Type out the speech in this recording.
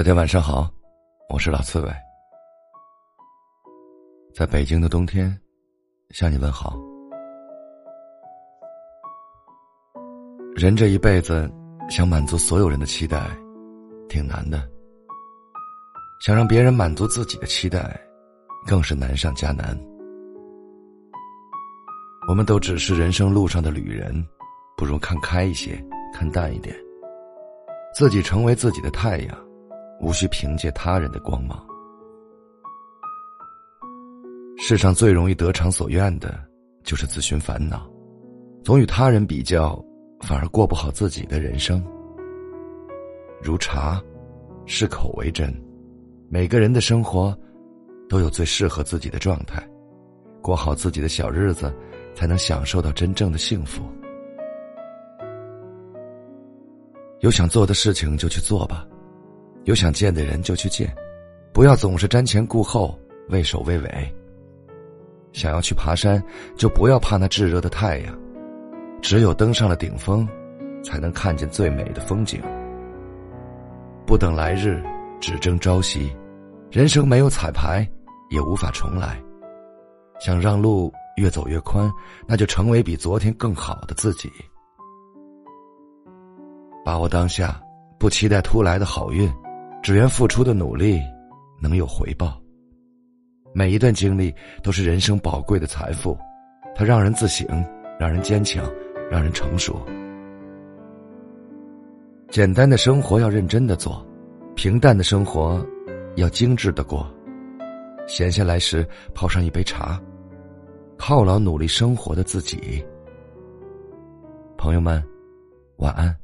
大家晚上好，我是老刺猬，在北京的冬天向你问好。人这一辈子想满足所有人的期待，挺难的；想让别人满足自己的期待，更是难上加难。我们都只是人生路上的旅人，不如看开一些，看淡一点，自己成为自己的太阳。无需凭借他人的光芒。世上最容易得偿所愿的，就是自寻烦恼，总与他人比较，反而过不好自己的人生。如茶，适口为真。每个人的生活，都有最适合自己的状态，过好自己的小日子，才能享受到真正的幸福。有想做的事情就去做吧。有想见的人就去见，不要总是瞻前顾后、畏首畏尾。想要去爬山，就不要怕那炙热的太阳，只有登上了顶峰，才能看见最美的风景。不等来日，只争朝夕。人生没有彩排，也无法重来。想让路越走越宽，那就成为比昨天更好的自己。把握当下，不期待突来的好运。只愿付出的努力能有回报。每一段经历都是人生宝贵的财富，它让人自省，让人坚强，让人成熟。简单的生活要认真的做，平淡的生活要精致的过。闲下来时泡上一杯茶，犒劳努力生活的自己。朋友们，晚安。